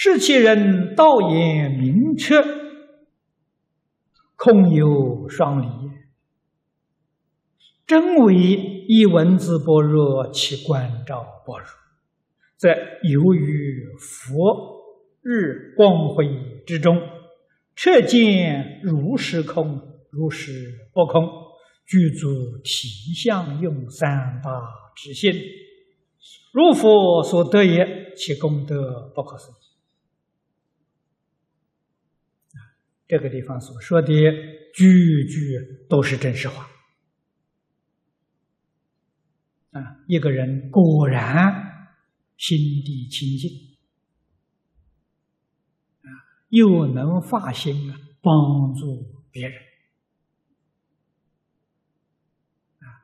是其人道也明确，空有双离。真为一文字般若，其观照般若，则由于佛日光辉之中，彻见如是空，如是不空，具足体相用三大之心，如佛所得也，其功德不可思议。这个地方所说的句句都是真实话。啊，一个人果然心地清净，啊，又能发心啊，帮助别人，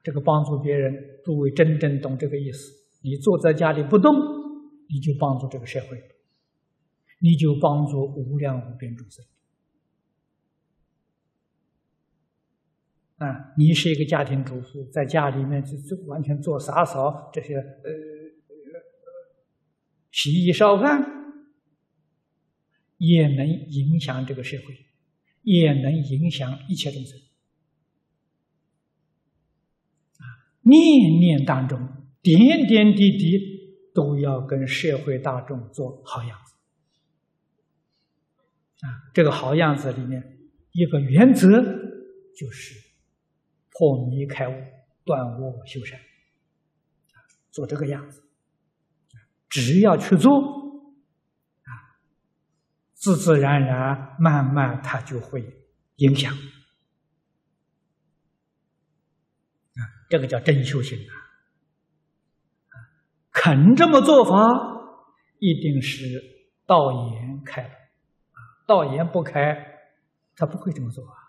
这个帮助别人，诸位真正懂这个意思。你坐在家里不动，你就帮助这个社会，你就帮助无量无边众生。啊，你是一个家庭主妇，在家里面就就完全做洒扫这些呃，洗衣烧饭，也能影响这个社会，也能影响一切众生。啊，念念当中，点点滴滴都要跟社会大众做好样子。啊，这个好样子里面一个原则就是。破迷开悟，断恶修善，做这个样子，只要去做，啊，自自然然，慢慢它就会影响，啊，这个叫真修行啊，肯这么做法，一定是道眼开了，啊，道眼不开，他不会这么做啊。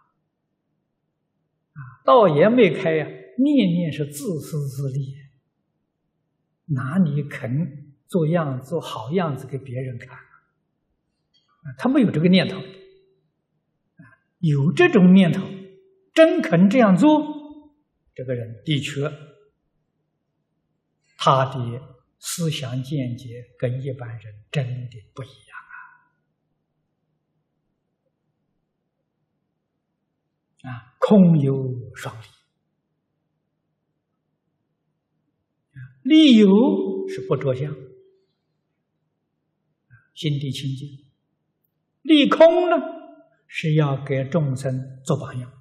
啊道也没开呀，念念是自私自利，哪里肯做样做好样子给别人看？啊，他没有这个念头，有这种念头，真肯这样做，这个人的确，他的思想见解跟一般人真的不一样。啊，空有双利，利有是不着相，心地清净；利空呢，是要给众生做榜样。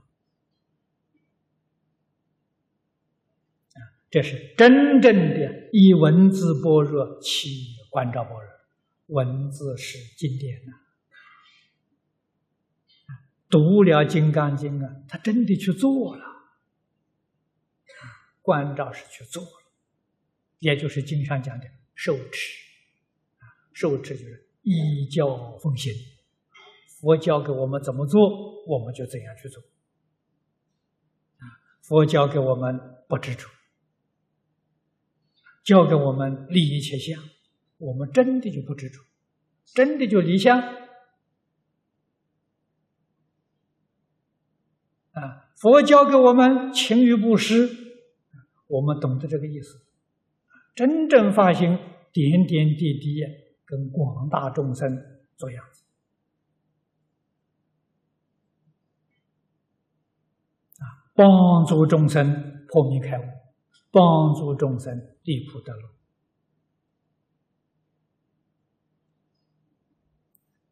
这是真正的以文字般若起观照般若，文字是经典呐。读了《金刚经》啊，他真的去做了，关照是去做了，也就是经上讲的受持，啊，受持就是依教奉行，佛教给我们怎么做，我们就怎样去做，佛教给我们不执着，教给我们利一切相，我们真的就不执着，真的就离相。啊，佛教给我们勤于布施，我们懂得这个意思。真正发心，点点滴滴跟广大众生做样子，啊，帮助众生破迷开悟，帮助众生离苦得乐，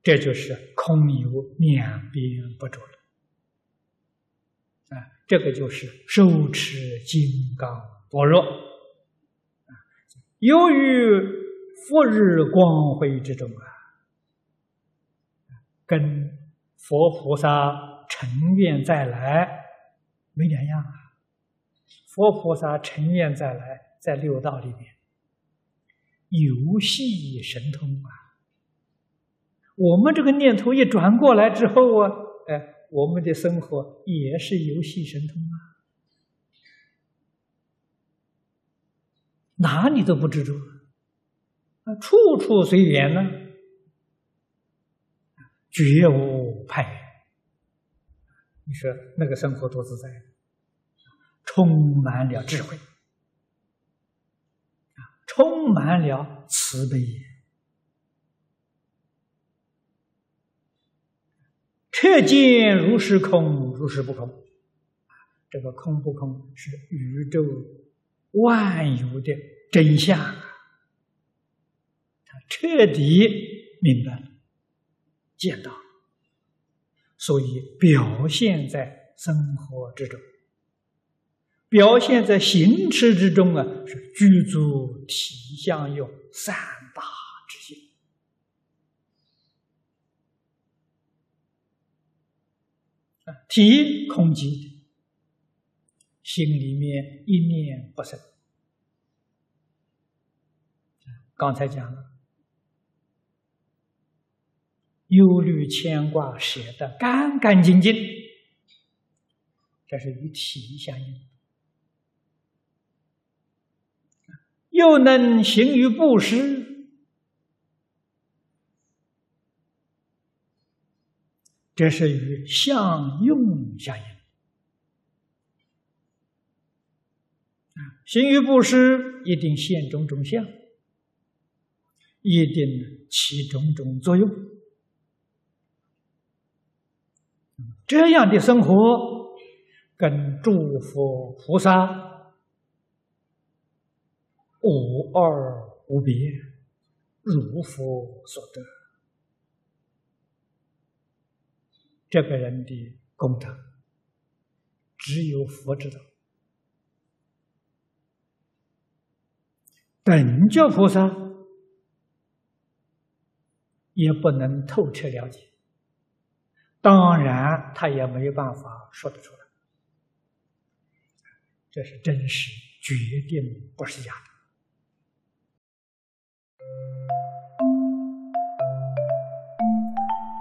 这就是空有两边不着了。这个就是手持金刚般若，由于复日光辉之中啊，跟佛菩萨成愿再来没两样啊。佛菩萨成愿再来，在六道里面游戏神通啊。我们这个念头一转过来之后啊，哎。我们的生活也是游戏神通啊，哪里都不执着，啊，处处随缘呢，绝无派。缘。你说那个生活多自在，充满了智慧，啊，充满了慈悲，彻见如是空，如是不空。这个空不空是宇宙万有的真相，他彻底明白了、见到，所以表现在生活之中，表现在行持之中啊，是具足体相用三大之性体空寂。心里面一念不生，刚才讲了，忧虑牵挂写得干干净净，这是与体相应，又能行于布施，这是与相用相应。行于布施，一定现种种相，一定起种种作用。这样的生活，跟诸佛菩萨无二无别，如佛所得。这个人的功德，只有佛知道。等觉菩萨也不能透彻了解，当然他也没有办法说得出来，这是真实，决定不是假的。